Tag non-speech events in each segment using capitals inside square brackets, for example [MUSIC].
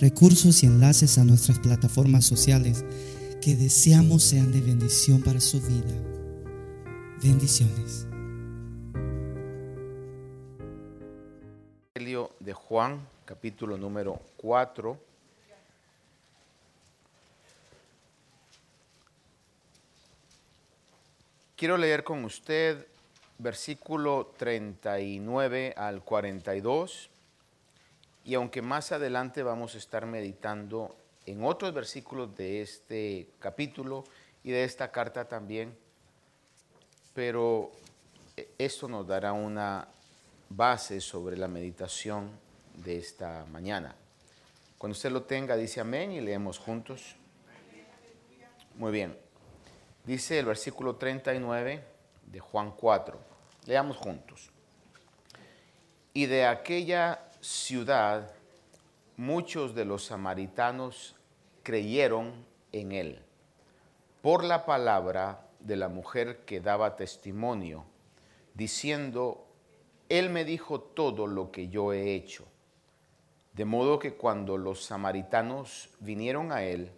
recursos y enlaces a nuestras plataformas sociales que deseamos sean de bendición para su vida. Bendiciones. Evangelio de Juan, capítulo número 4. Quiero leer con usted versículo 39 al 42 y aunque más adelante vamos a estar meditando en otros versículos de este capítulo y de esta carta también, pero esto nos dará una base sobre la meditación de esta mañana. Cuando usted lo tenga, dice amén y leemos juntos. Muy bien. Dice el versículo 39 de Juan 4. Leamos juntos. Y de aquella ciudad, muchos de los samaritanos creyeron en él por la palabra de la mujer que daba testimonio, diciendo, Él me dijo todo lo que yo he hecho. De modo que cuando los samaritanos vinieron a él,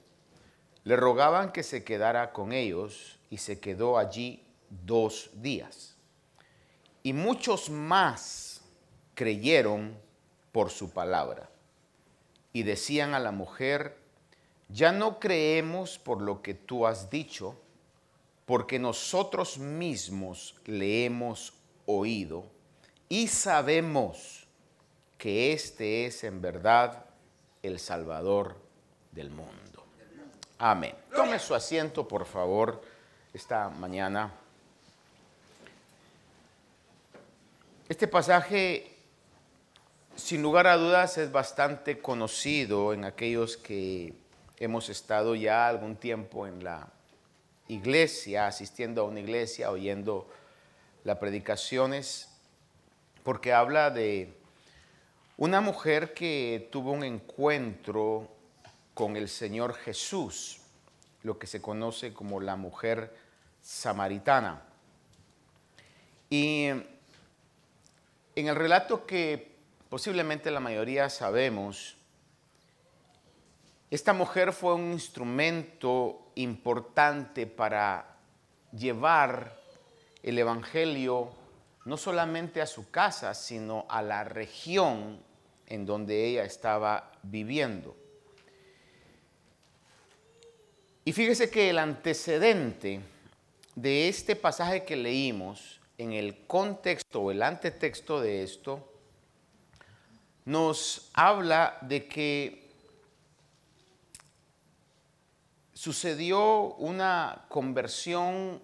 le rogaban que se quedara con ellos y se quedó allí dos días. Y muchos más creyeron por su palabra. Y decían a la mujer, ya no creemos por lo que tú has dicho, porque nosotros mismos le hemos oído y sabemos que este es en verdad el Salvador del mundo. Amén. Tome su asiento, por favor, esta mañana. Este pasaje sin lugar a dudas es bastante conocido en aquellos que hemos estado ya algún tiempo en la iglesia, asistiendo a una iglesia, oyendo las predicaciones, porque habla de una mujer que tuvo un encuentro con el Señor Jesús, lo que se conoce como la mujer samaritana. Y en el relato que posiblemente la mayoría sabemos, esta mujer fue un instrumento importante para llevar el Evangelio no solamente a su casa, sino a la región en donde ella estaba viviendo. Y fíjese que el antecedente de este pasaje que leímos, en el contexto o el antetexto de esto, nos habla de que sucedió una conversión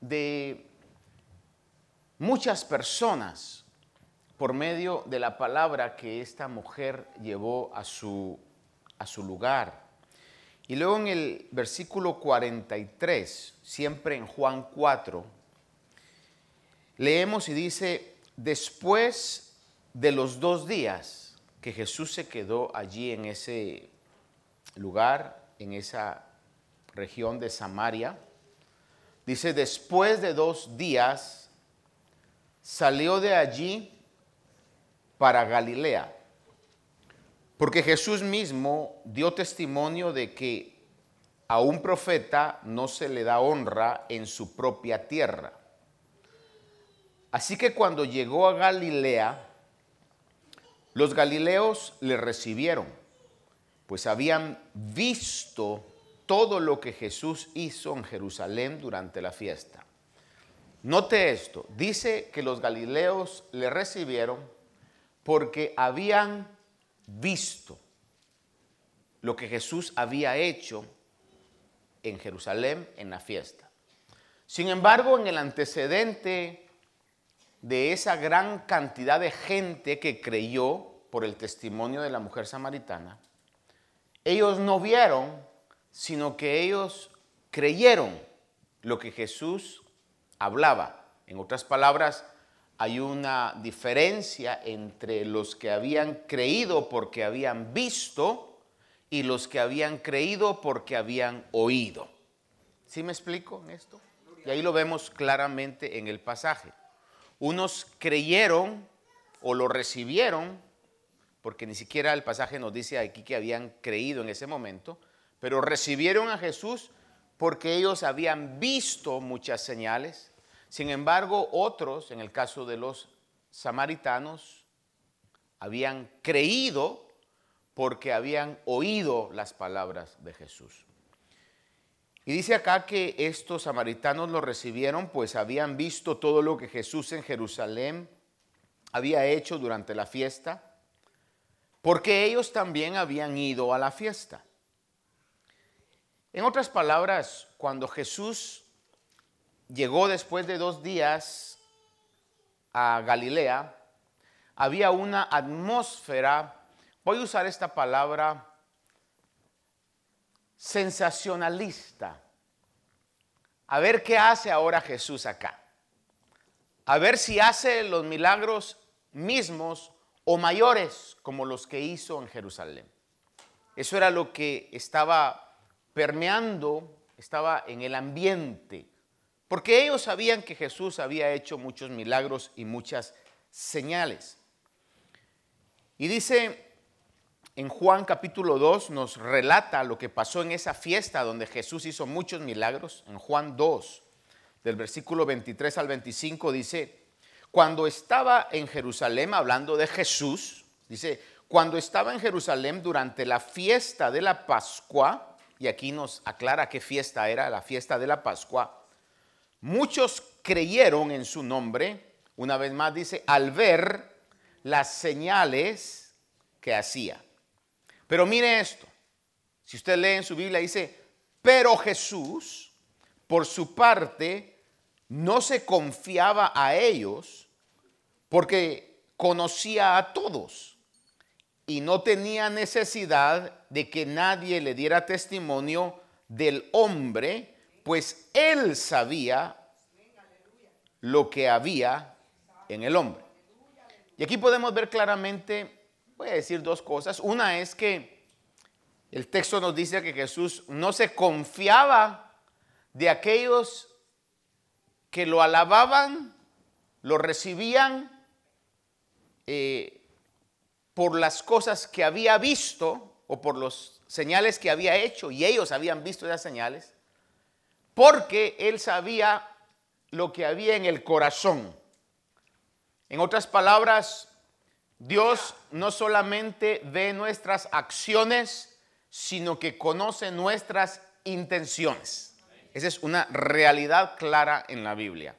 de muchas personas por medio de la palabra que esta mujer llevó a su, a su lugar. Y luego en el versículo 43, siempre en Juan 4, leemos y dice, después de los dos días que Jesús se quedó allí en ese lugar, en esa región de Samaria, dice, después de dos días salió de allí para Galilea, porque Jesús mismo dio testimonio de que a un profeta no se le da honra en su propia tierra. Así que cuando llegó a Galilea, los galileos le recibieron, pues habían visto todo lo que Jesús hizo en Jerusalén durante la fiesta. Note esto, dice que los galileos le recibieron porque habían visto lo que Jesús había hecho en Jerusalén en la fiesta. Sin embargo, en el antecedente de esa gran cantidad de gente que creyó por el testimonio de la mujer samaritana, ellos no vieron, sino que ellos creyeron lo que Jesús hablaba. En otras palabras, hay una diferencia entre los que habían creído porque habían visto y los que habían creído porque habían oído. ¿Sí me explico en esto? Y ahí lo vemos claramente en el pasaje. Unos creyeron o lo recibieron, porque ni siquiera el pasaje nos dice aquí que habían creído en ese momento, pero recibieron a Jesús porque ellos habían visto muchas señales. Sin embargo, otros, en el caso de los samaritanos, habían creído porque habían oído las palabras de Jesús. Y dice acá que estos samaritanos lo recibieron, pues habían visto todo lo que Jesús en Jerusalén había hecho durante la fiesta, porque ellos también habían ido a la fiesta. En otras palabras, cuando Jesús llegó después de dos días a Galilea, había una atmósfera, voy a usar esta palabra, sensacionalista. A ver qué hace ahora Jesús acá. A ver si hace los milagros mismos o mayores como los que hizo en Jerusalén. Eso era lo que estaba permeando, estaba en el ambiente, porque ellos sabían que Jesús había hecho muchos milagros y muchas señales. Y dice en Juan capítulo 2 nos relata lo que pasó en esa fiesta donde Jesús hizo muchos milagros. En Juan 2, del versículo 23 al 25, dice, cuando estaba en Jerusalén, hablando de Jesús, dice, cuando estaba en Jerusalén durante la fiesta de la Pascua, y aquí nos aclara qué fiesta era, la fiesta de la Pascua, muchos creyeron en su nombre, una vez más dice, al ver las señales que hacía. Pero mire esto, si usted lee en su Biblia dice, pero Jesús, por su parte, no se confiaba a ellos porque conocía a todos y no tenía necesidad de que nadie le diera testimonio del hombre, pues él sabía lo que había en el hombre. Y aquí podemos ver claramente voy a decir dos cosas. Una es que el texto nos dice que Jesús no se confiaba de aquellos que lo alababan, lo recibían eh, por las cosas que había visto o por los señales que había hecho y ellos habían visto esas señales, porque él sabía lo que había en el corazón. En otras palabras, Dios no solamente ve nuestras acciones, sino que conoce nuestras intenciones. Esa es una realidad clara en la Biblia.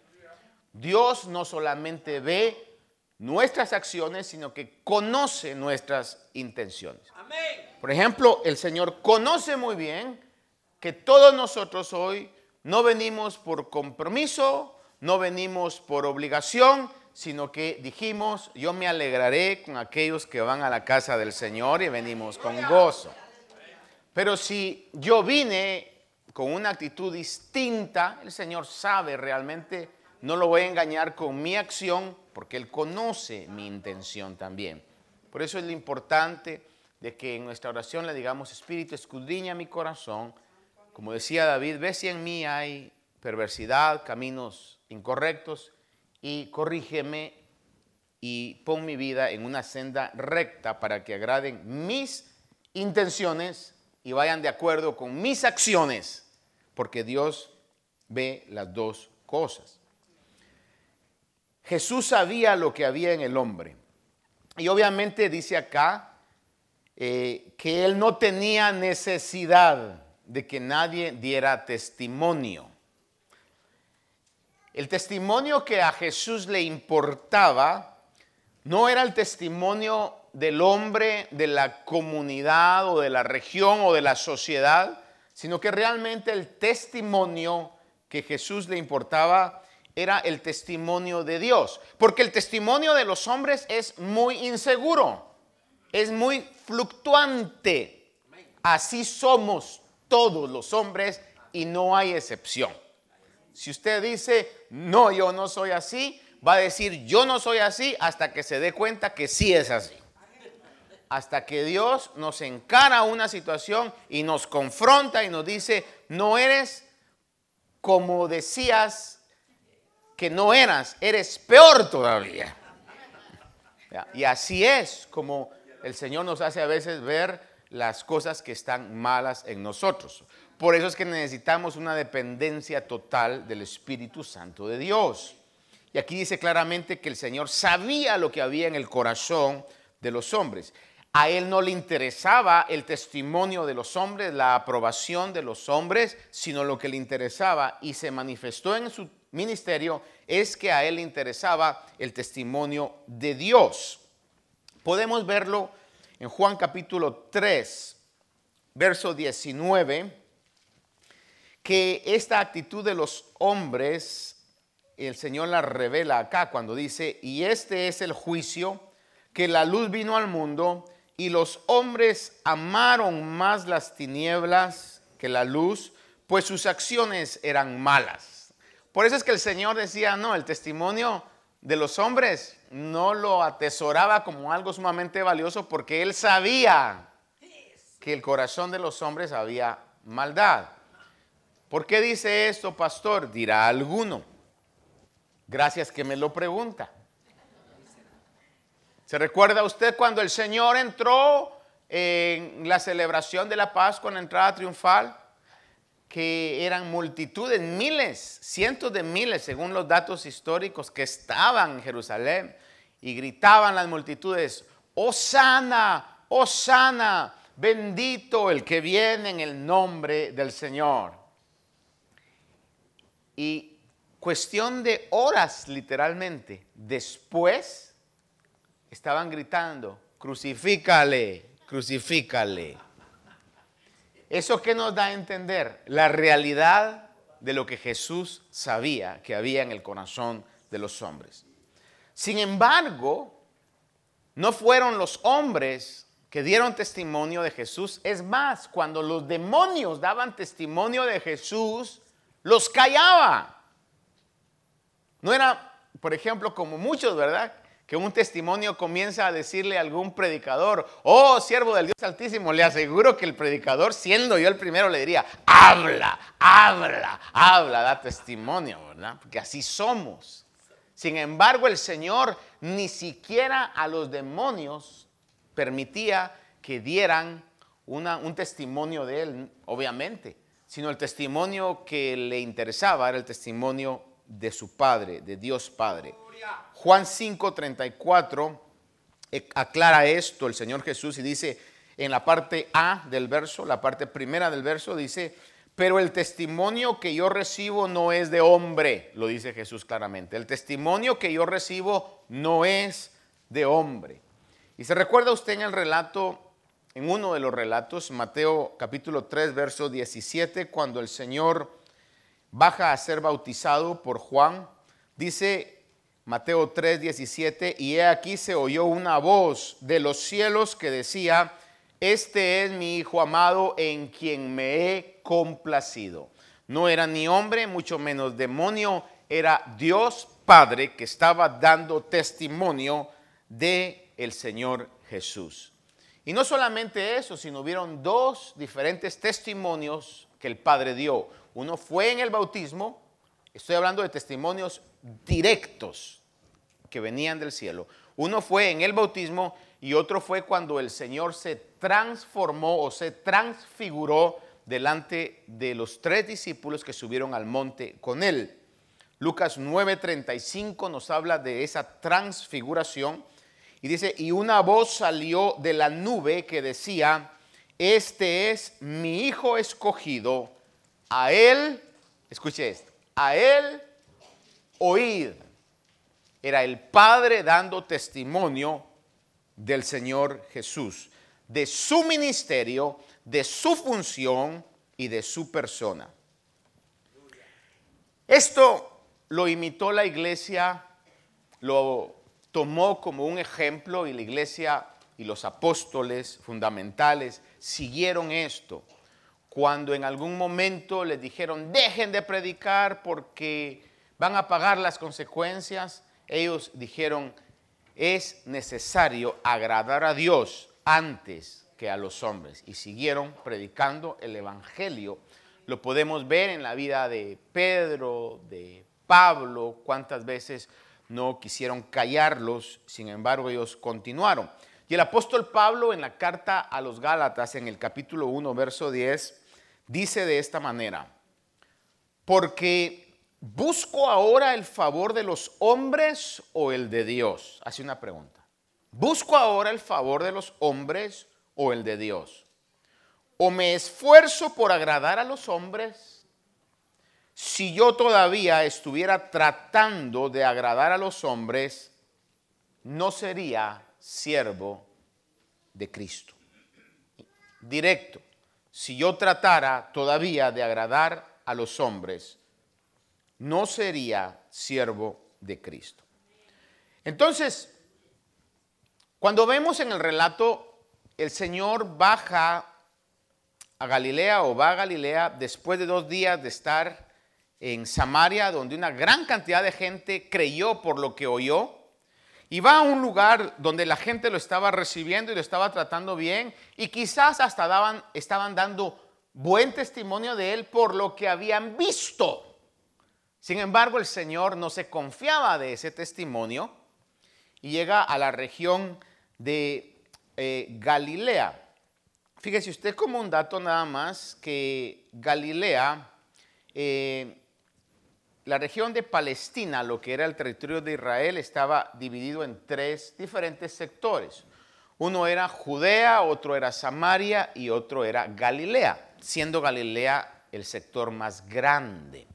Dios no solamente ve nuestras acciones, sino que conoce nuestras intenciones. Por ejemplo, el Señor conoce muy bien que todos nosotros hoy no venimos por compromiso, no venimos por obligación, sino que dijimos, yo me alegraré con aquellos que van a la casa del Señor y venimos con gozo. Pero si yo vine con una actitud distinta, el Señor sabe realmente, no lo voy a engañar con mi acción, porque Él conoce mi intención también. Por eso es lo importante de que en nuestra oración le digamos, Espíritu, escudriña mi corazón. Como decía David, ve si en mí hay perversidad, caminos incorrectos y corrígeme y pon mi vida en una senda recta para que agraden mis intenciones y vayan de acuerdo con mis acciones, porque Dios ve las dos cosas. Jesús sabía lo que había en el hombre. Y obviamente dice acá eh, que él no tenía necesidad de que nadie diera testimonio. El testimonio que a Jesús le importaba no era el testimonio del hombre, de la comunidad o de la región o de la sociedad, sino que realmente el testimonio que Jesús le importaba era el testimonio de Dios. Porque el testimonio de los hombres es muy inseguro, es muy fluctuante. Así somos todos los hombres y no hay excepción. Si usted dice, no, yo no soy así, va a decir, yo no soy así hasta que se dé cuenta que sí es así. Hasta que Dios nos encara una situación y nos confronta y nos dice, no eres como decías que no eras, eres peor todavía. Y así es como el Señor nos hace a veces ver las cosas que están malas en nosotros. Por eso es que necesitamos una dependencia total del Espíritu Santo de Dios. Y aquí dice claramente que el Señor sabía lo que había en el corazón de los hombres. A Él no le interesaba el testimonio de los hombres, la aprobación de los hombres, sino lo que le interesaba y se manifestó en su ministerio es que a Él le interesaba el testimonio de Dios. Podemos verlo en Juan capítulo 3, verso 19 que esta actitud de los hombres, el Señor la revela acá cuando dice, y este es el juicio, que la luz vino al mundo y los hombres amaron más las tinieblas que la luz, pues sus acciones eran malas. Por eso es que el Señor decía, no, el testimonio de los hombres no lo atesoraba como algo sumamente valioso porque él sabía que el corazón de los hombres había maldad. ¿Por qué dice esto, pastor? Dirá alguno. Gracias que me lo pregunta. ¿Se recuerda usted cuando el Señor entró en la celebración de la Pascua en la entrada triunfal? Que eran multitudes, miles, cientos de miles, según los datos históricos, que estaban en Jerusalén y gritaban las multitudes, Osana, Osana, bendito el que viene en el nombre del Señor. Y cuestión de horas literalmente, después estaban gritando, crucifícale, crucifícale. ¿Eso qué nos da a entender? La realidad de lo que Jesús sabía que había en el corazón de los hombres. Sin embargo, no fueron los hombres que dieron testimonio de Jesús. Es más, cuando los demonios daban testimonio de Jesús, los callaba. No era, por ejemplo, como muchos, ¿verdad? Que un testimonio comienza a decirle a algún predicador, oh siervo del Dios Altísimo, le aseguro que el predicador, siendo yo el primero, le diría, habla, habla, habla, da testimonio, ¿verdad? Porque así somos. Sin embargo, el Señor ni siquiera a los demonios permitía que dieran un testimonio de Él, obviamente sino el testimonio que le interesaba era el testimonio de su Padre, de Dios Padre. Juan 5:34 eh, aclara esto el Señor Jesús y dice en la parte A del verso, la parte primera del verso dice, pero el testimonio que yo recibo no es de hombre, lo dice Jesús claramente. El testimonio que yo recibo no es de hombre. Y se recuerda usted en el relato en uno de los relatos, Mateo capítulo 3, verso 17, cuando el Señor baja a ser bautizado por Juan, dice Mateo 3, 17, y he aquí se oyó una voz de los cielos que decía, este es mi Hijo amado en quien me he complacido. No era ni hombre, mucho menos demonio, era Dios Padre que estaba dando testimonio de el Señor Jesús. Y no solamente eso, sino hubieron dos diferentes testimonios que el Padre dio. Uno fue en el bautismo, estoy hablando de testimonios directos que venían del cielo. Uno fue en el bautismo y otro fue cuando el Señor se transformó o se transfiguró delante de los tres discípulos que subieron al monte con él. Lucas 9:35 nos habla de esa transfiguración y dice, y una voz salió de la nube que decía, este es mi hijo escogido, a él, escuche esto, a él oíd. Era el Padre dando testimonio del Señor Jesús, de su ministerio, de su función y de su persona. Esto lo imitó la iglesia, lo tomó como un ejemplo y la iglesia y los apóstoles fundamentales siguieron esto. Cuando en algún momento les dijeron, dejen de predicar porque van a pagar las consecuencias, ellos dijeron, es necesario agradar a Dios antes que a los hombres. Y siguieron predicando el Evangelio. Lo podemos ver en la vida de Pedro, de Pablo, cuántas veces no quisieron callarlos, sin embargo ellos continuaron. Y el apóstol Pablo en la carta a los Gálatas, en el capítulo 1, verso 10, dice de esta manera, porque busco ahora el favor de los hombres o el de Dios. Hace una pregunta. ¿Busco ahora el favor de los hombres o el de Dios? ¿O me esfuerzo por agradar a los hombres? Si yo todavía estuviera tratando de agradar a los hombres, no sería siervo de Cristo. Directo. Si yo tratara todavía de agradar a los hombres, no sería siervo de Cristo. Entonces, cuando vemos en el relato, el Señor baja a Galilea o va a Galilea después de dos días de estar en Samaria, donde una gran cantidad de gente creyó por lo que oyó. Y va a un lugar donde la gente lo estaba recibiendo y lo estaba tratando bien y quizás hasta daban, estaban dando buen testimonio de él por lo que habían visto. Sin embargo, el Señor no se confiaba de ese testimonio y llega a la región de eh, Galilea. Fíjese usted como un dato nada más que Galilea eh, la región de Palestina, lo que era el territorio de Israel, estaba dividido en tres diferentes sectores. Uno era Judea, otro era Samaria y otro era Galilea, siendo Galilea el sector más grande.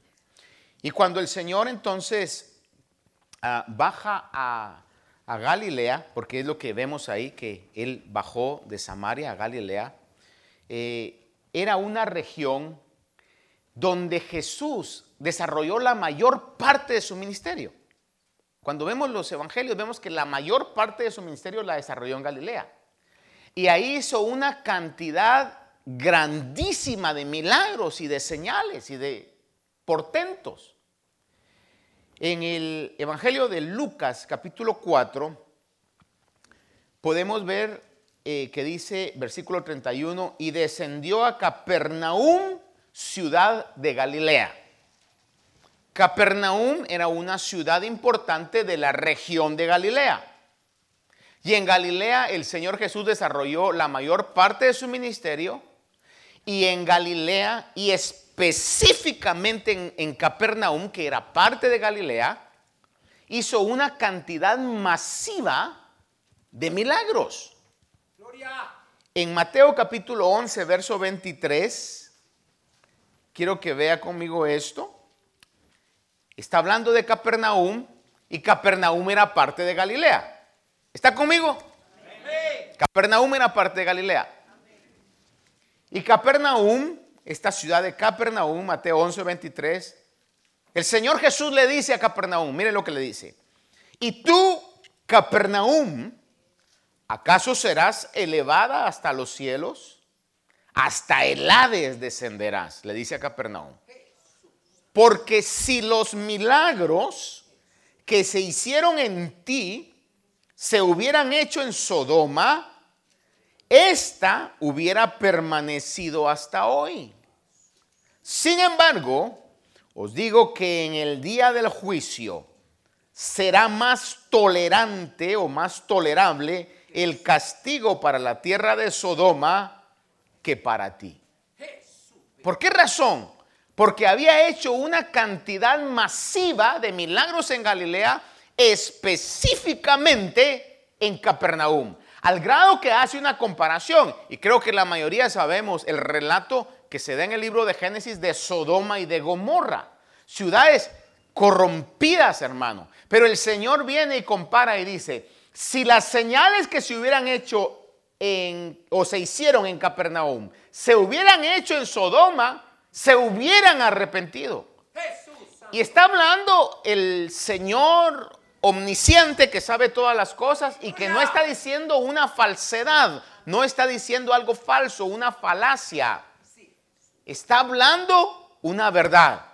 Y cuando el Señor entonces ah, baja a, Galilea, porque es lo que vemos ahí, que Él bajó de Samaria a Galilea, eh, era una región donde Jesús desarrolló la mayor parte de su ministerio. Cuando vemos los evangelios, vemos que la mayor parte de su ministerio la desarrolló en Galilea. Y ahí hizo una cantidad grandísima de milagros y de señales y de portentos. En el Evangelio de Lucas capítulo 4 podemos ver eh, que dice versículo 31, y descendió a Capernaum, ciudad de Galilea. Capernaum era una ciudad importante de la región de Galilea. Y en Galilea el Señor Jesús desarrolló la mayor parte de su ministerio. Y en Galilea y específicamente en, en Capernaum, que era parte de Galilea, hizo una cantidad masiva de milagros. En Mateo capítulo 11, verso 23, quiero que vea conmigo esto. Está hablando de Capernaum y Capernaum era parte de Galilea. ¿Está conmigo? Capernaum era parte de Galilea. Y Capernaum, esta ciudad de Capernaum, Mateo 11, 23, el Señor Jesús le dice a Capernaum, mire lo que le dice, y tú, Capernaum, ¿acaso serás elevada hasta los cielos? Hasta el Hades descenderás, le dice a Capernaum. Porque si los milagros que se hicieron en ti se hubieran hecho en Sodoma, esta hubiera permanecido hasta hoy. Sin embargo, os digo que en el día del juicio será más tolerante o más tolerable el castigo para la tierra de Sodoma para ti. ¿Por qué razón? porque había hecho una cantidad masiva de milagros en Galilea, específicamente en Capernaum, al grado que hace una comparación, y creo que la mayoría sabemos el relato que se da en el libro de Génesis de Sodoma y de Gomorra, ciudades corrompidas, hermano. Pero el Señor viene y compara y dice, si las señales que se hubieran hecho en, o se hicieron en Capernaum se hubieran hecho en Sodoma, se hubieran arrepentido. Y está hablando el Señor omnisciente que sabe todas las cosas y que no está diciendo una falsedad, no está diciendo algo falso, una falacia. Está hablando una verdad.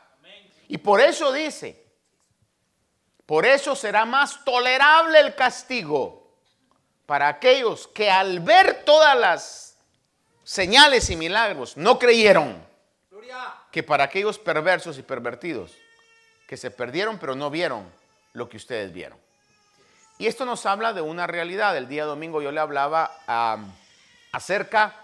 Y por eso dice, por eso será más tolerable el castigo para aquellos que al ver todas las señales y milagros no creyeron, que para aquellos perversos y pervertidos que se perdieron pero no vieron lo que ustedes vieron. Y esto nos habla de una realidad. El día domingo yo le hablaba acerca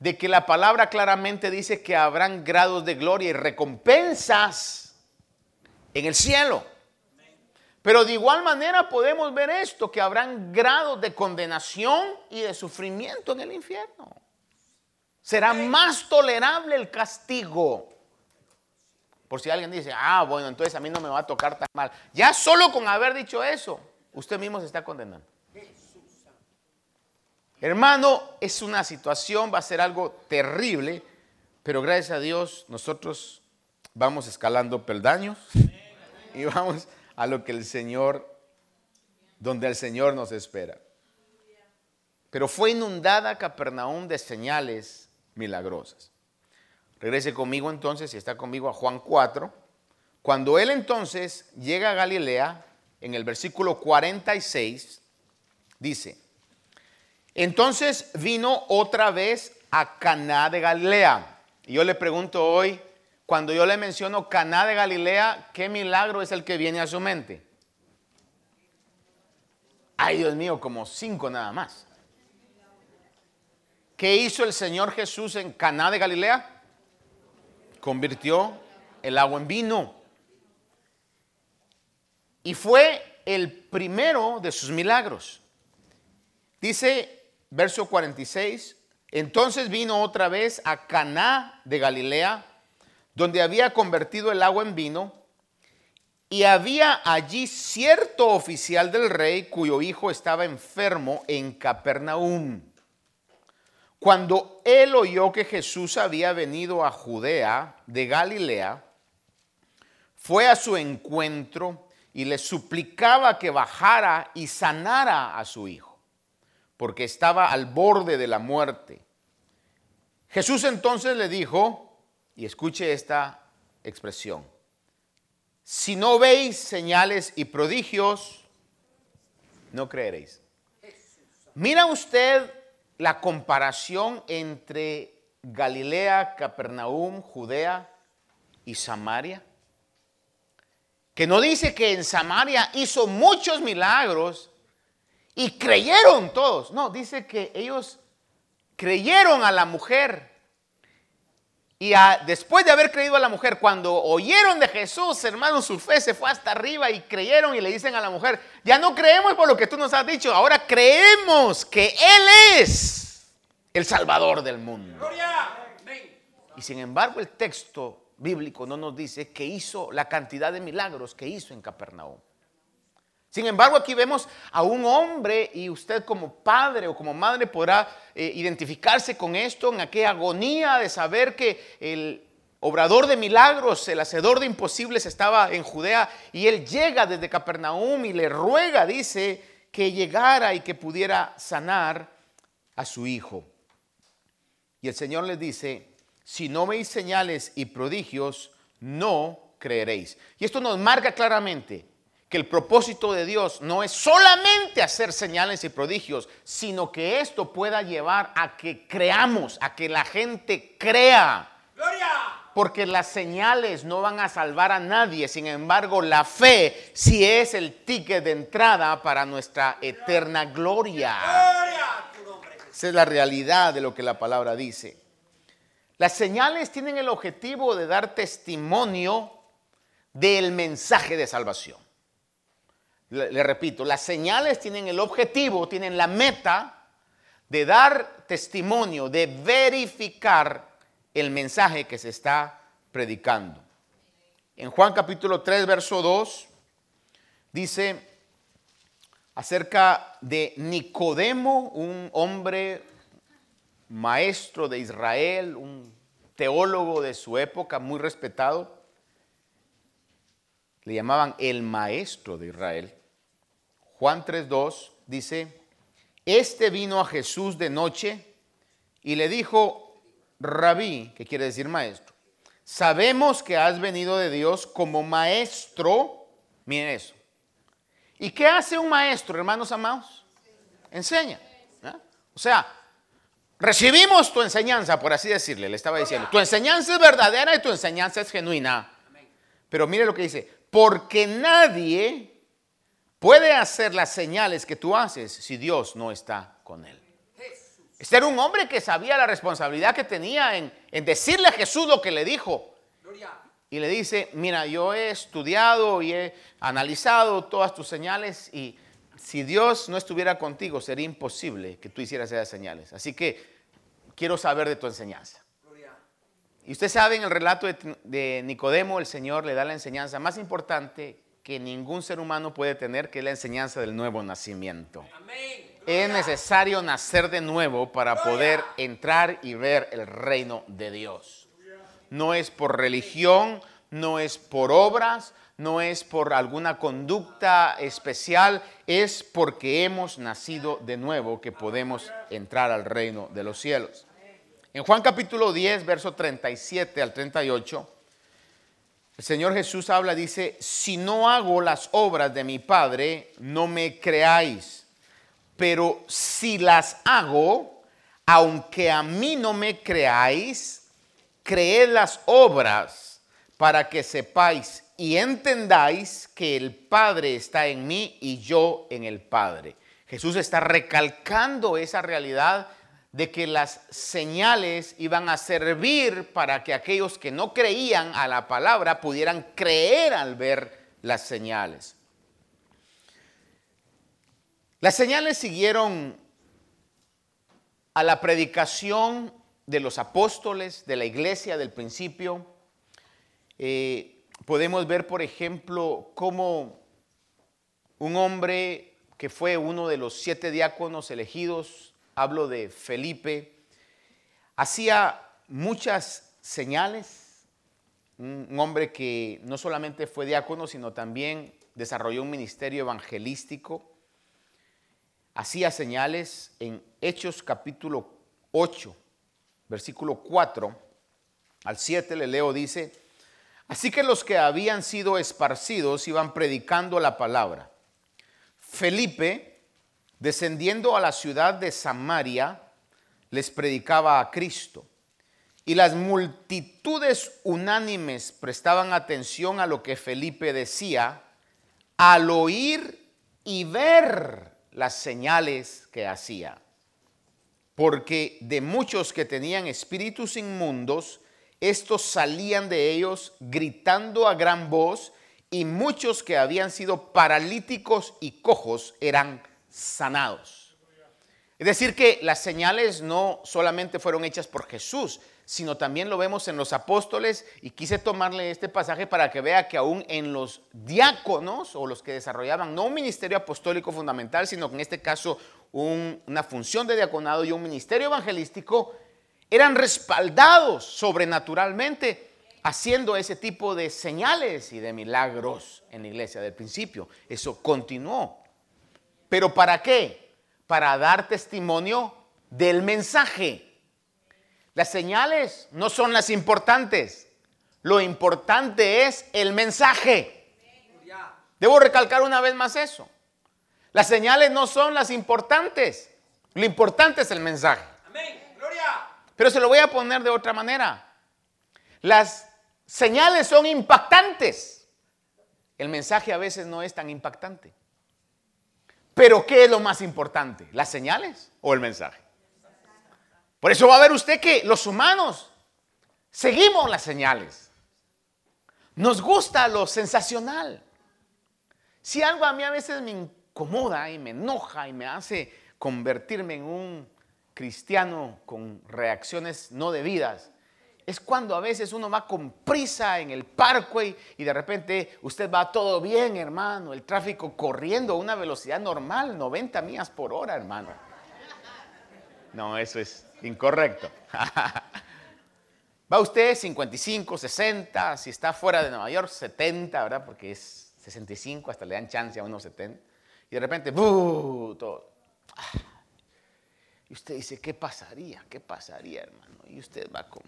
de que la palabra claramente dice que habrán grados de gloria y recompensas en el cielo. Pero de igual manera podemos ver esto, que habrán grados de condenación y de sufrimiento en el infierno. Será más tolerable el castigo. Por si alguien dice, ah, bueno, entonces a mí no me va a tocar tan mal. Ya solo con haber dicho eso, usted mismo se está condenando. Hermano, es una situación, va a ser algo terrible, pero gracias a Dios nosotros vamos escalando peldaños y vamos a lo que el Señor, donde el Señor nos espera. Pero fue inundada Capernaum de señales milagrosas. Regrese conmigo entonces, si está conmigo, a Juan 4. Cuando él entonces llega a Galilea, en el versículo 46, dice, entonces vino otra vez a Caná de Galilea. Y yo le pregunto hoy, cuando yo le menciono Caná de Galilea, ¿qué milagro es el que viene a su mente? Ay, Dios mío, como cinco nada más. ¿Qué hizo el Señor Jesús en Caná de Galilea? Convirtió el agua en vino. Y fue el primero de sus milagros. Dice verso 46, entonces vino otra vez a Caná de Galilea donde había convertido el agua en vino, y había allí cierto oficial del rey cuyo hijo estaba enfermo en Capernaum. Cuando él oyó que Jesús había venido a Judea de Galilea, fue a su encuentro y le suplicaba que bajara y sanara a su hijo, porque estaba al borde de la muerte. Jesús entonces le dijo, y escuche esta expresión. Si no veis señales y prodigios, no creeréis. Mira usted la comparación entre Galilea, Capernaum, Judea y Samaria. Que no dice que en Samaria hizo muchos milagros y creyeron todos. No, dice que ellos creyeron a la mujer y después de haber creído a la mujer, cuando oyeron de Jesús, hermano, su fe se fue hasta arriba y creyeron y le dicen a la mujer, ya no creemos por lo que tú nos has dicho, ahora creemos que Él es el Salvador del mundo. Y sin embargo el texto bíblico no nos dice que hizo la cantidad de milagros que hizo en Capernaum. Sin embargo, aquí vemos a un hombre y usted como padre o como madre podrá eh, identificarse con esto en aquella agonía de saber que el obrador de milagros, el hacedor de imposibles estaba en Judea y él llega desde Capernaum y le ruega, dice, que llegara y que pudiera sanar a su hijo. Y el Señor les dice, si no veis señales y prodigios, no creeréis. Y esto nos marca claramente que el propósito de Dios no es solamente hacer señales y prodigios, sino que esto pueda llevar a que creamos, a que la gente crea. Porque las señales no van a salvar a nadie, sin embargo la fe sí es el ticket de entrada para nuestra eterna gloria. Esa es la realidad de lo que la palabra dice. Las señales tienen el objetivo de dar testimonio del mensaje de salvación le, repito, las señales tienen el objetivo, tienen la meta de dar testimonio, de verificar el mensaje que se está predicando. En Juan capítulo 3, verso 2, dice acerca de Nicodemo, un hombre maestro de Israel, un teólogo de su época muy respetado. Le llamaban el maestro de Israel. Juan 3.2 dice, este vino a Jesús de noche y le dijo, rabí, que quiere decir maestro, sabemos que has venido de Dios como maestro, miren eso. ¿Y qué hace un maestro, hermanos amados? Enseña. O sea, recibimos tu enseñanza, por así decirle, le estaba diciendo. Tu enseñanza es verdadera y tu enseñanza es genuina. Pero mire lo que dice, porque nadie puede hacer las señales que tú haces si Dios no está con él. Este era un hombre que sabía la responsabilidad que tenía en, decirle a Jesús lo que le dijo. Y le dice, mira, yo he estudiado y he analizado todas tus señales y si Dios no estuviera contigo sería imposible que tú hicieras esas señales. Así que quiero saber de tu enseñanza. Y usted sabe en el relato de, Nicodemo, el Señor le da la enseñanza más importante que ningún ser humano puede tener, que es la enseñanza del nuevo nacimiento. Es necesario nacer de nuevo para poder entrar y ver el reino de Dios. No es por religión, no es por obras, no es por alguna conducta especial, es porque hemos nacido de nuevo que podemos entrar al reino de los cielos. En Juan capítulo 10, verso 37 al 38, el Señor Jesús habla, dice, si no hago las obras de mi Padre, no me creáis, pero si las hago, aunque a mí no me creáis, creed las obras para que sepáis y entendáis que el Padre está en mí y yo en el Padre. Jesús está recalcando esa realidad de que las señales iban a servir para que aquellos que no creían a la palabra pudieran creer al ver las señales. Las señales siguieron a la predicación de los apóstoles, de la iglesia del principio. Eh, podemos ver, por ejemplo, cómo un hombre que fue uno de los siete diáconos elegidos hablo de Felipe, hacía muchas señales, un hombre que no solamente fue diácono, sino también desarrolló un ministerio evangelístico, hacía señales en Hechos capítulo 8, versículo 4 al 7 le leo, dice, así que los que habían sido esparcidos iban predicando la palabra. Felipe, descendiendo a la ciudad de Samaria, les predicaba a Cristo. Y las multitudes unánimes prestaban atención a lo que Felipe decía al oír y ver las señales que hacía. Porque de muchos que tenían espíritus inmundos, estos salían de ellos gritando a gran voz y muchos que habían sido paralíticos y cojos eran sanados. Es decir, que las señales no solamente fueron hechas por Jesús, sino también lo vemos en los apóstoles y quise tomarle este pasaje para que vea que aún en los diáconos o los que desarrollaban no un ministerio apostólico fundamental, sino que en este caso una función de diaconado y un ministerio evangelístico, eran respaldados sobrenaturalmente haciendo ese tipo de señales y de milagros en la iglesia del principio. Eso continuó ¿Pero para qué? Para dar testimonio del mensaje. Las señales no son las importantes. Lo importante es el mensaje. Debo recalcar una vez más eso. Las señales no son las importantes. Lo importante es el mensaje. Pero se lo voy a poner de otra manera. Las señales son impactantes. El mensaje a veces no es tan impactante. Pero ¿qué es lo más importante? ¿Las señales o el mensaje? Por eso va a ver usted que los humanos seguimos las señales. Nos gusta lo sensacional. Si algo a mí a veces me incomoda y me enoja y me hace convertirme en un cristiano con reacciones no debidas, es cuando a veces uno va con prisa en el parque y de repente usted va todo bien, hermano, el tráfico corriendo a una velocidad normal, 90 millas por hora, hermano. No, eso es incorrecto. [LAUGHS] va usted 55, 60, si está fuera de Nueva York, 70, ¿verdad? Porque es 65, hasta le dan chance a unos 70. Y de repente, ¡buh! Todo. Ah. Y usted dice, ¿qué pasaría? ¿Qué pasaría, hermano? Y usted va con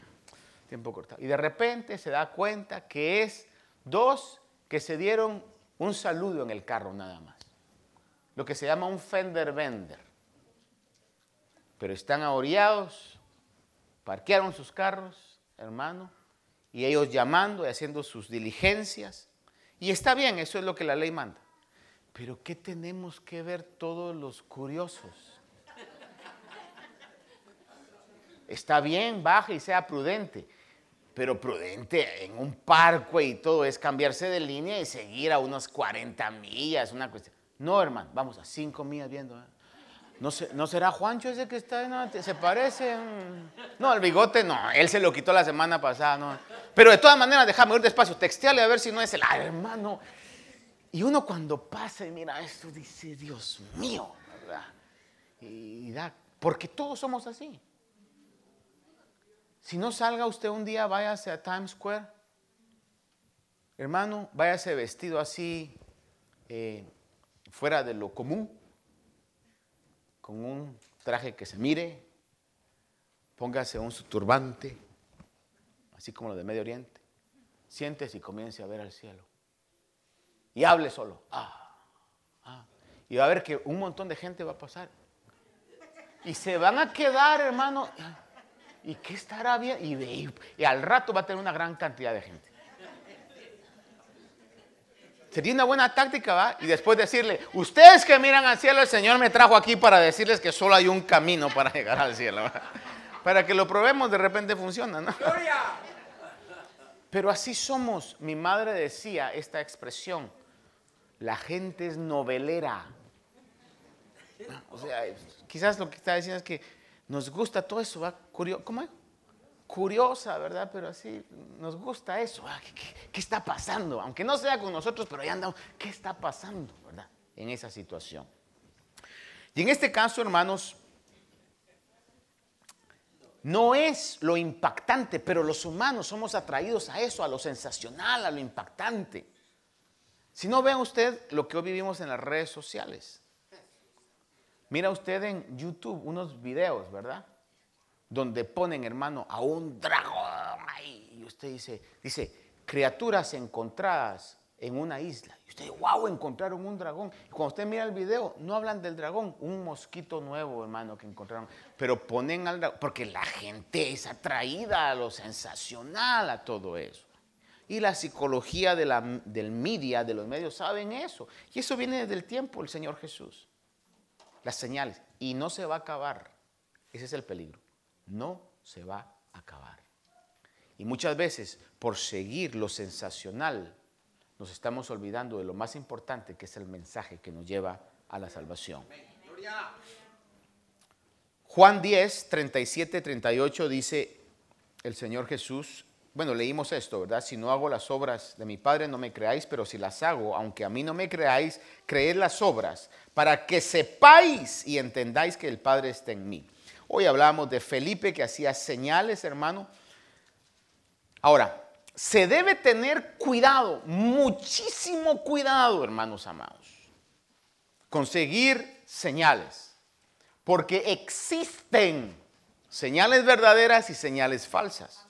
tiempo cortado. Y de repente se da cuenta que es dos que se dieron un saludo en el carro nada más. Lo que se llama un fender bender. Pero están ahoreados, parquearon sus carros, hermano, y ellos llamando y haciendo sus diligencias. Y está bien, eso es lo que la ley manda. Pero ¿qué tenemos que ver todos los curiosos? Está bien, baje y sea prudente. Pero prudente en un parque y todo es cambiarse de línea y seguir a unos 40 millas, una cuestión. No, hermano, vamos a 5 millas viendo. ¿eh? ¿No, ¿No, será Juancho ese que está ahí? ¿Se parece? No, el bigote no, él se lo quitó la semana pasada. No. Pero de todas maneras, déjame ir despacio, texteale a ver si no es el ah, hermano. Y uno cuando pasa y mira esto dice, Dios mío, ¿verdad? Porque todos somos así. Si no salga usted un día, váyase a Times Square. Hermano, váyase vestido así, eh, fuera de lo común, con un traje que se mire, póngase un turbante, así como lo de Medio Oriente. Siéntese y comience a ver al cielo. Y hable solo. Ah, ah. Y va a ver que un montón de gente va a pasar. Y se van a quedar, hermano. ¿Y qué estará bien? Y, y, al rato va a tener una gran cantidad de gente. Sería una buena táctica, ¿va? Y después decirle, ustedes que miran al cielo, el Señor me trajo aquí para decirles que solo hay un camino para llegar al cielo. Para que lo probemos, de repente funciona, ¿no? Pero así somos. Mi madre decía esta expresión, la gente es novelera. O sea, quizás lo que está diciendo es que nos gusta todo eso, ¿va? ¿cómo es? Curiosa, ¿verdad? Pero así, nos gusta eso. ¿Qué, está pasando? Aunque no sea con nosotros, pero ya andamos. ¿Qué está pasando, verdad? En esa situación. Y en este caso, hermanos, no es lo impactante, pero los humanos somos atraídos a eso, a lo sensacional, a lo impactante. Si no, vean usted lo que hoy vivimos en las redes sociales. Mira usted en YouTube unos videos, ¿verdad? Donde ponen, hermano, a un dragón. Y usted dice, dice, criaturas encontradas en una isla. Y usted, wow, encontraron un dragón. Y cuando usted mira el video, no hablan del dragón, un mosquito nuevo, hermano, que encontraron. Pero ponen al dragón, porque la gente es atraída a lo sensacional, a todo eso. Y la psicología del media, de los medios, saben eso. Y eso viene desde el tiempo del Señor Jesús las señales, y no se va a acabar. Ese es el peligro. No se va a acabar. Y muchas veces, por seguir lo sensacional, nos estamos olvidando de lo más importante, que es el mensaje que nos lleva a la salvación. Juan 10, 37, 38 dice el Señor Jesús, bueno, leímos esto, ¿verdad? Si no hago las obras de mi Padre, no me creáis, pero si las hago, aunque a mí no me creáis, creed las obras, para que sepáis y entendáis que el Padre está en mí. Hoy hablamos de Felipe que hacía señales, hermano. Ahora, se debe tener cuidado, muchísimo cuidado, hermanos amados, conseguir señales, porque existen señales verdaderas y señales falsas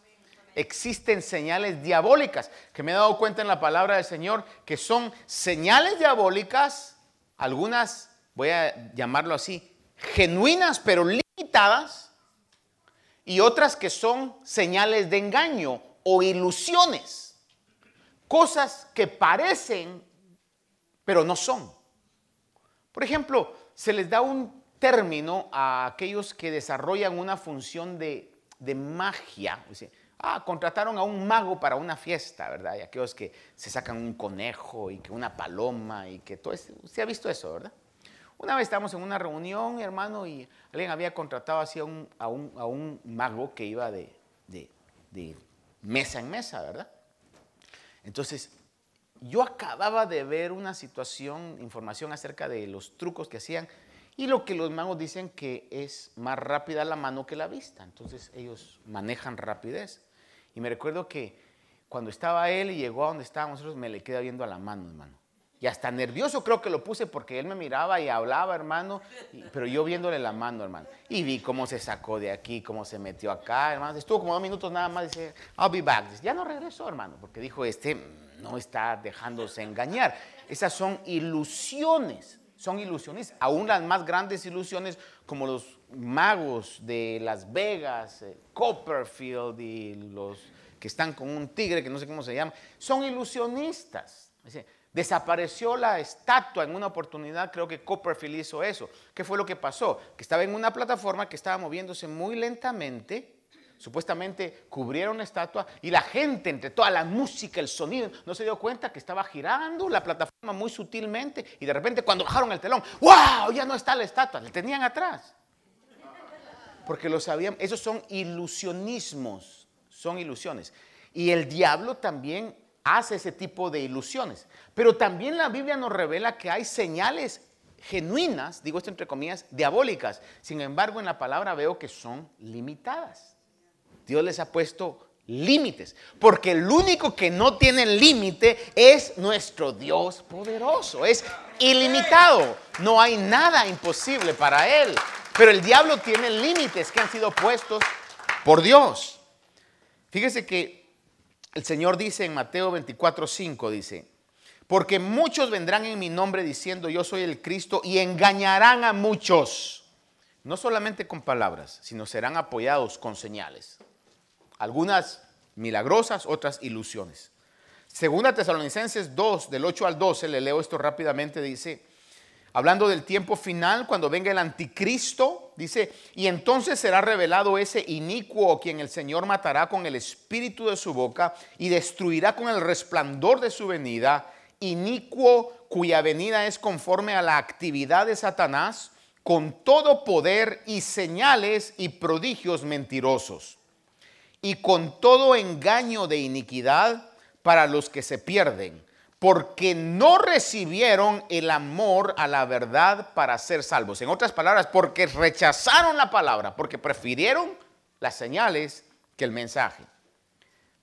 existen señales diabólicas, que me he dado cuenta en la palabra del Señor, que son señales diabólicas, algunas, voy a llamarlo así, genuinas pero limitadas, y otras que son señales de engaño o ilusiones, cosas que parecen pero no son. Por ejemplo, se les da un término a aquellos que desarrollan una función de, de magia. Ah, contrataron a un mago para una fiesta, ¿verdad? Y aquellos que se sacan un conejo y que una paloma y que todo eso. Usted ha visto eso, ¿verdad? Una vez estábamos en una reunión, hermano, y alguien había contratado así a un, a un, mago que iba de, de mesa en mesa, ¿verdad? Entonces, yo acababa de ver una situación, información acerca de los trucos que hacían y lo que los magos dicen que es más rápida la mano que la vista. Entonces ellos manejan rapidez. Y me recuerdo que cuando estaba él y llegó a donde estábamos nosotros, me le queda viendo a la mano, hermano. Y hasta nervioso creo que lo puse porque él me miraba y hablaba, hermano, pero yo viéndole la mano, hermano. Y vi cómo se sacó de aquí, cómo se metió acá, hermano. Estuvo como dos minutos nada más, dice, I'll be back. ya no regresó, hermano, porque dijo, este no está dejándose engañar. Esas son ilusiones, son ilusiones, aún las más grandes ilusiones como los magos de Las Vegas, eh, Copperfield y los que están con un tigre que no sé cómo se llama, son ilusionistas. Desapareció la estatua en una oportunidad, creo que Copperfield hizo eso. ¿Qué fue lo que pasó? Que estaba en una plataforma que estaba moviéndose muy lentamente. Supuestamente cubrieron la estatua y la gente, entre toda la música, el sonido, no se dio cuenta que estaba girando la plataforma muy sutilmente y de repente cuando bajaron el telón, ¡wow! Ya no está la estatua, la tenían atrás. Porque lo sabían, esos son ilusionismos, son ilusiones. Y el diablo también hace ese tipo de ilusiones. Pero también la Biblia nos revela que hay señales genuinas, digo esto entre comillas, diabólicas. Sin embargo, en la palabra veo que son limitadas. Dios les ha puesto límites, porque el único que no tiene límite es nuestro Dios poderoso, es ilimitado, no hay nada imposible para Él, pero el diablo tiene límites que han sido puestos por Dios. Fíjese que el Señor dice en Mateo 24, 5, dice, porque muchos vendrán en mi nombre diciendo yo soy el Cristo y engañarán a muchos, no solamente con palabras, sino serán apoyados con señales. Algunas milagrosas, otras ilusiones. Segunda Tesalonicenses 2, del 8 al 12, le leo esto rápidamente, dice, hablando del tiempo final, cuando venga el anticristo, dice, y entonces será revelado ese inicuo quien el Señor matará con el espíritu de su boca y destruirá con el resplandor de su venida, inicuo cuya venida es conforme a la actividad de Satanás, con todo poder y señales y prodigios mentirosos, y con todo engaño de iniquidad para los que se pierden porque no recibieron el amor a la verdad para ser salvos. En otras palabras, porque rechazaron la palabra, porque prefirieron las señales que el mensaje.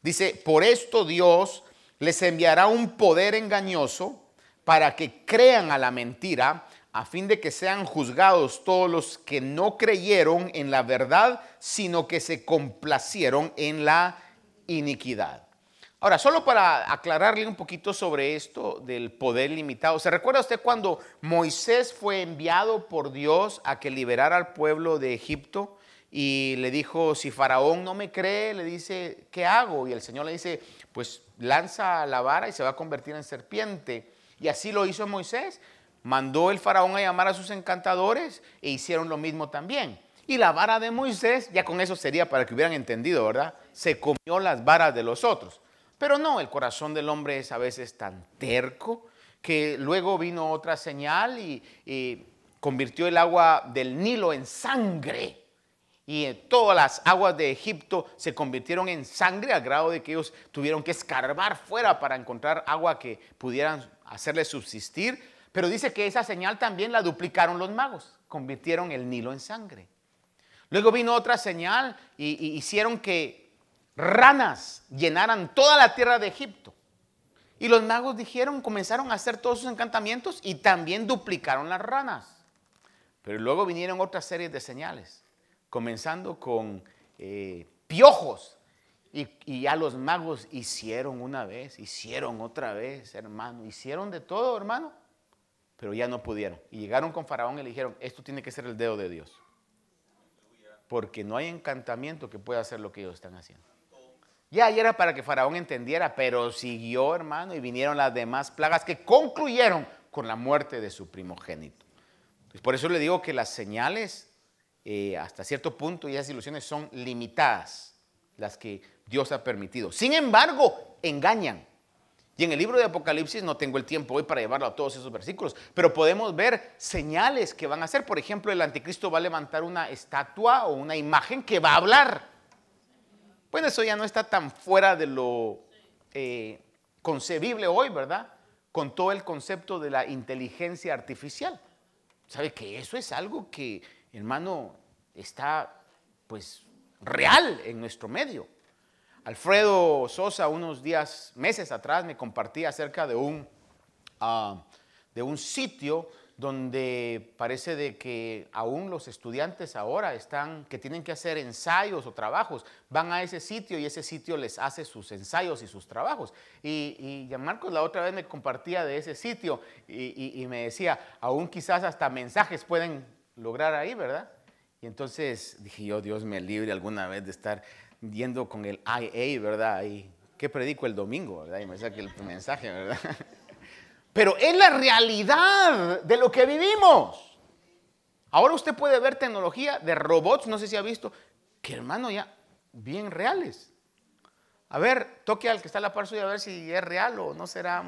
Dice, por esto Dios les enviará un poder engañoso para que crean a la mentira, a fin de que sean juzgados todos los que no creyeron en la verdad, sino que se complacieron en la iniquidad. Ahora, solo para aclararle un poquito sobre esto del poder limitado. ¿Se recuerda usted cuando Moisés fue enviado por Dios a que liberara al pueblo de Egipto? Y le dijo, si Faraón no me cree, le dice, ¿qué hago? Y el Señor le dice, pues lanza la vara y se va a convertir en serpiente. Y así lo hizo Moisés. Mandó el Faraón a llamar a sus encantadores e hicieron lo mismo también. Y la vara de Moisés, ya con eso sería para que hubieran entendido, ¿verdad? Se comió las varas de los otros. Pero no, el corazón del hombre es a veces tan terco que luego vino otra señal y, convirtió el agua del Nilo en sangre. Y todas las aguas de Egipto se convirtieron en sangre al grado de que ellos tuvieron que escarbar fuera para encontrar agua que pudieran hacerles subsistir. Pero dice que esa señal también la duplicaron los magos, convirtieron el Nilo en sangre. Luego vino otra señal y hicieron que ranas llenaran toda la tierra de Egipto. Y los magos dijeron, comenzaron a hacer todos sus encantamientos y también duplicaron las ranas. Pero luego vinieron otras series de señales, comenzando con eh, piojos. Y, y, ya los magos hicieron una vez, hicieron otra vez, hermano. Hicieron de todo, hermano. Pero ya no pudieron. Y llegaron con Faraón y le dijeron, esto tiene que ser el dedo de Dios. Porque no hay encantamiento que pueda hacer lo que ellos están haciendo. Ya, era para que Faraón entendiera, pero siguió, hermano, y vinieron las demás plagas que concluyeron con la muerte de su primogénito. por eso le digo que las señales, eh, hasta cierto punto, y esas ilusiones son limitadas, las que Dios ha permitido. Sin embargo, engañan. Y en el libro de Apocalipsis, no tengo el tiempo hoy para llevarlo a todos esos versículos, pero podemos ver señales que van a hacer. Por ejemplo, el anticristo va a levantar una estatua o una imagen que va a hablar. Pues eso ya no está tan fuera de lo eh, concebible hoy, ¿verdad? Con todo el concepto de la inteligencia artificial. ¿Sabe que eso es algo que, hermano, está pues real en nuestro medio? Alfredo Sosa unos días, meses atrás, me compartía acerca de un ah, de un sitio donde parece de que aún los estudiantes ahora están, que tienen que hacer ensayos o trabajos, van a ese sitio y ese sitio les hace sus ensayos y sus trabajos. Y, y Marcos la otra vez me compartía de ese sitio y, y, me decía, aún quizás hasta mensajes pueden lograr ahí, ¿verdad? Y entonces dije yo, Dios me libre alguna vez de estar yendo con el IA, ¿verdad? Y, ¿Qué predico el domingo, verdad? Y me saque el mensaje, ¿verdad? [LAUGHS] pero es la realidad de lo que vivimos. Ahora usted puede ver tecnología de robots, no sé si ha visto, que hermano ya, bien reales. A ver, toque al que está a la par suya a ver si es real o no será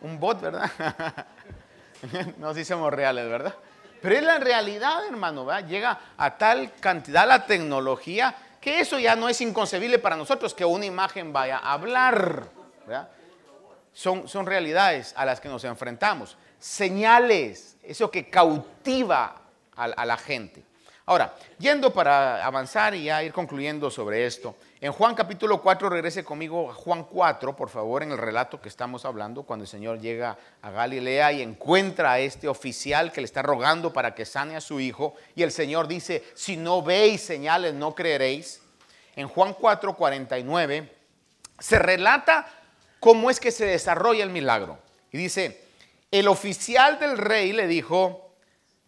un, bot, ¿verdad? [LAUGHS] no, si somos reales, ¿verdad? Pero es la realidad, hermano, ¿verdad? Llega a tal cantidad la tecnología que eso ya no es inconcebible para nosotros que una imagen vaya a hablar, ¿verdad? Son, realidades a las que nos enfrentamos. Señales, eso que cautiva a, la gente. Ahora, yendo para avanzar y ya ir concluyendo sobre esto, en Juan capítulo 4, regrese conmigo a Juan 4, por favor, en el relato que estamos hablando, cuando el Señor llega a Galilea y encuentra a este oficial que le está rogando para que sane a su hijo, y el Señor dice, si no veis señales, no creeréis. En Juan 4, 49, se relata cómo es que se desarrolla el milagro. Y dice, el oficial del rey le dijo,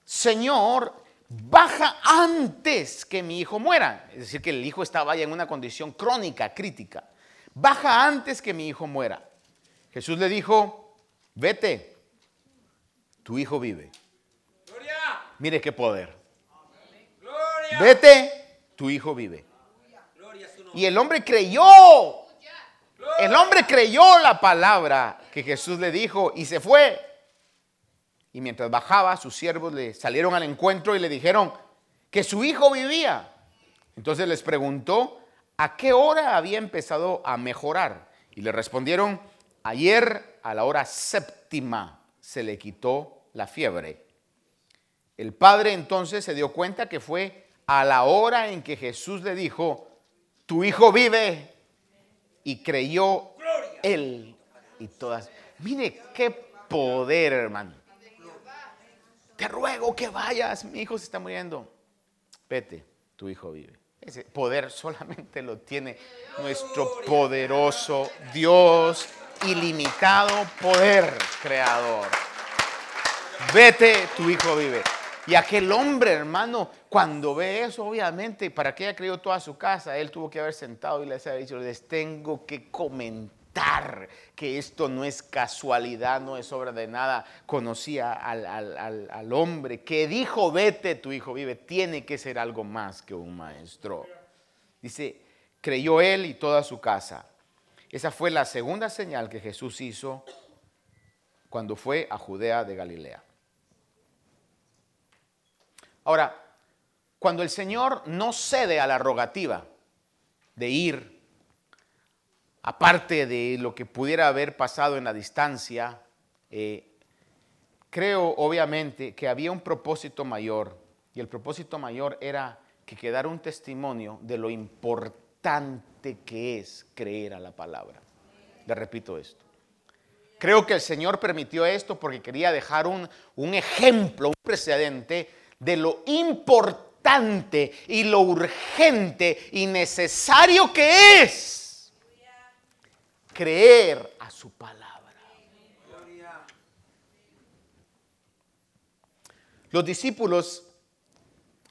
Señor, baja antes que mi hijo muera. Es decir, que el hijo estaba ya en una condición crónica, crítica. Baja antes que mi hijo muera. Jesús le dijo, vete, tu hijo vive. Mire qué poder. Vete, tu hijo vive. Y el hombre creyó el hombre creyó la palabra que Jesús le dijo y se fue. Y mientras bajaba, sus siervos le salieron al encuentro y le dijeron que su hijo vivía. Entonces les preguntó a qué hora había empezado a mejorar. Y le respondieron, ayer a la hora séptima se le quitó la fiebre. El padre entonces se dio cuenta que fue a la hora en que Jesús le dijo, tu hijo vive y creyó él y todas. Mire qué poder, hermano. Te ruego que vayas, mi hijo se está muriendo. Vete, tu hijo vive. Ese poder solamente lo tiene nuestro poderoso Dios, ilimitado poder creador. Vete, tu hijo vive. Y aquel hombre, hermano, cuando ve eso, obviamente, para que haya creído toda su casa, él tuvo que haber sentado y les había dicho, les tengo que comentar que esto no es casualidad, no es obra de nada. Conocía al, al hombre que dijo, vete, tu hijo vive, tiene que ser algo más que un maestro. Dice, creyó él y toda su casa. Esa fue la segunda señal que Jesús hizo cuando fue a Judea de Galilea. Ahora, cuando el Señor no cede a la rogativa de ir, aparte de lo que pudiera haber pasado en la distancia, eh, creo obviamente que había un propósito mayor, y el propósito mayor era que quedara un testimonio de lo importante que es creer a la palabra. Le repito esto. Creo que el Señor permitió esto porque quería dejar un, un ejemplo, un precedente de lo importante y lo urgente y necesario que es creer a su palabra. Los discípulos,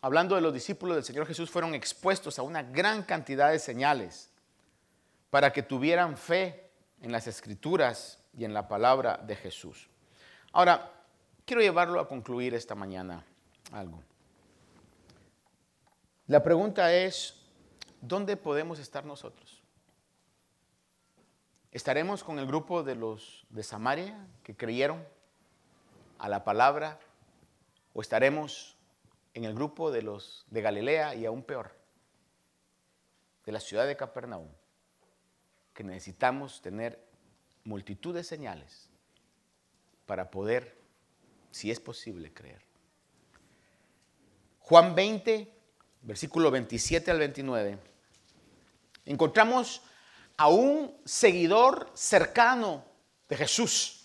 hablando de los discípulos del Señor Jesús, fueron expuestos a una gran cantidad de señales para que tuvieran fe en las escrituras y en la palabra de Jesús. Ahora, quiero llevarlo a concluir esta mañana algo. La pregunta es, ¿dónde podemos estar nosotros? ¿Estaremos con el grupo de los de Samaria que creyeron a la palabra o estaremos en el grupo de los de Galilea y aún peor, de la ciudad de Capernaum, que necesitamos tener multitud de señales para poder, si es posible, creer? Juan 20, versículo 27 al 29, encontramos a un seguidor cercano de Jesús,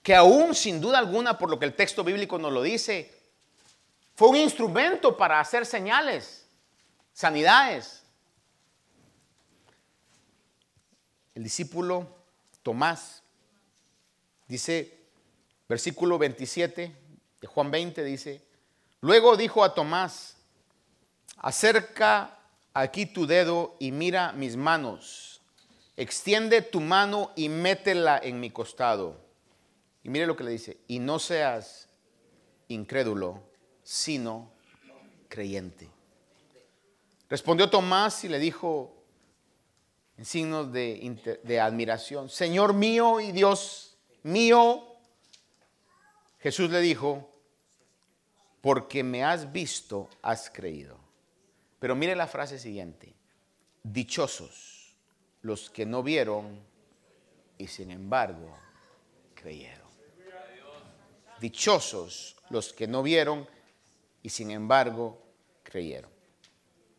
que aún sin duda alguna, por lo que el texto bíblico nos lo dice, fue un instrumento para hacer señales, sanidades. El discípulo Tomás dice, versículo 27 de Juan 20 dice, luego dijo a Tomás, acerca aquí tu dedo y mira mis manos, extiende tu mano y métela en mi costado. Y mire lo que le dice, y no seas incrédulo, sino creyente. Respondió Tomás y le dijo en signos de, de admiración, Señor mío y Dios mío. Jesús le dijo, porque me has visto, has creído. Pero mire la frase siguiente, dichosos los que no vieron y sin embargo creyeron. Dichosos los que no vieron y sin embargo creyeron.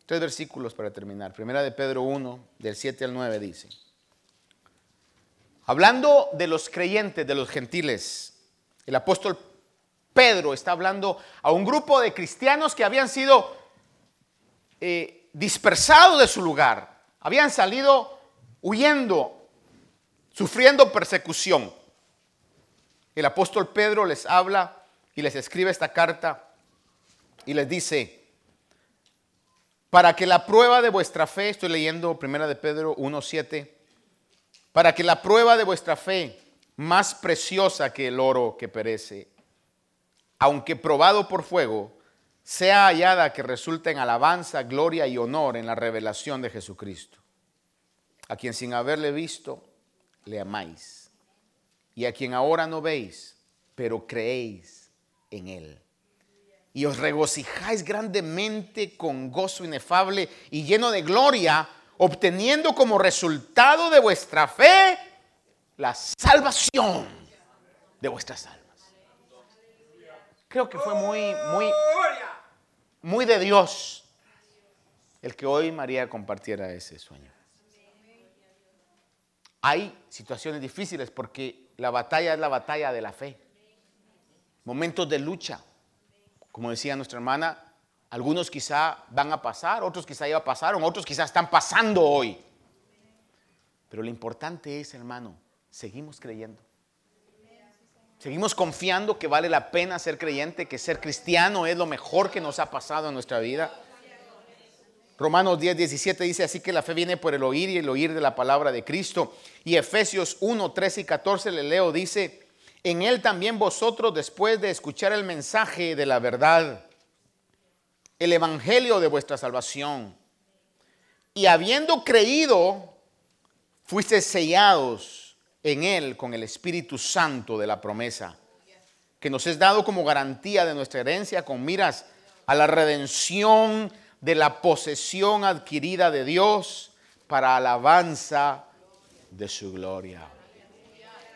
Tres versículos para terminar. Primera de Pedro 1, del 7 al 9 dice, hablando de los creyentes, de los gentiles, el apóstol Pedro está hablando a un grupo de cristianos que habían sido eh, dispersados de su lugar, habían salido huyendo, sufriendo persecución. El apóstol Pedro les habla y les escribe esta carta y les dice, para que la prueba de vuestra fe, estoy leyendo primera de Pedro 1.7, para que la prueba de vuestra fe, más preciosa que el oro que perece, aunque probado por fuego, sea hallada que resulte en alabanza, gloria y honor en la revelación de Jesucristo, a quien sin haberle visto, le amáis, y a quien ahora no veis, pero creéis en él. Y os regocijáis grandemente con gozo inefable y lleno de gloria, obteniendo como resultado de vuestra fe la salvación de vuestras almas. Creo que fue muy, muy, muy de Dios el que hoy María compartiera ese sueño. Hay situaciones difíciles porque la batalla es la batalla de la fe. Momentos de lucha. Como decía nuestra hermana, algunos quizá van a pasar, otros quizá ya pasaron, otros quizá están pasando hoy. Pero lo importante es, hermano, seguimos creyendo. Seguimos confiando que vale la pena ser creyente, que ser cristiano es lo mejor que nos ha pasado en nuestra vida. Romanos 10, 17 dice así que la fe viene por el oír y el oír de la palabra de Cristo. Y Efesios 1, 13 y 14 le leo, dice, en él también vosotros después de escuchar el mensaje de la verdad, el evangelio de vuestra salvación, y habiendo creído, fuiste sellados en Él con el Espíritu Santo de la promesa, que nos es dado como garantía de nuestra herencia con miras a la redención de la posesión adquirida de Dios para alabanza de su gloria.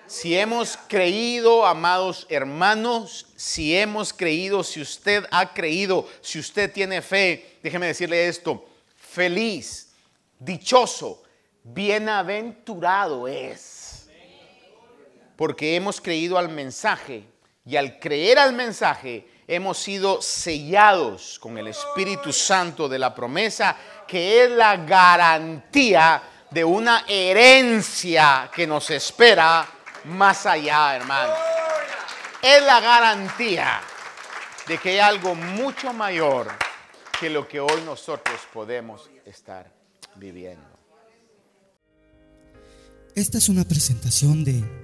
Si hemos creído, amados hermanos, si hemos creído, si usted ha creído, si usted tiene fe, déjeme decirle esto, feliz, dichoso, bienaventurado es porque hemos creído al mensaje y al creer al mensaje hemos sido sellados con el Espíritu Santo de la promesa, que es la garantía de una herencia que nos espera más allá, hermano. Es la garantía de que hay algo mucho mayor que lo que hoy nosotros podemos estar viviendo. Esta es una presentación de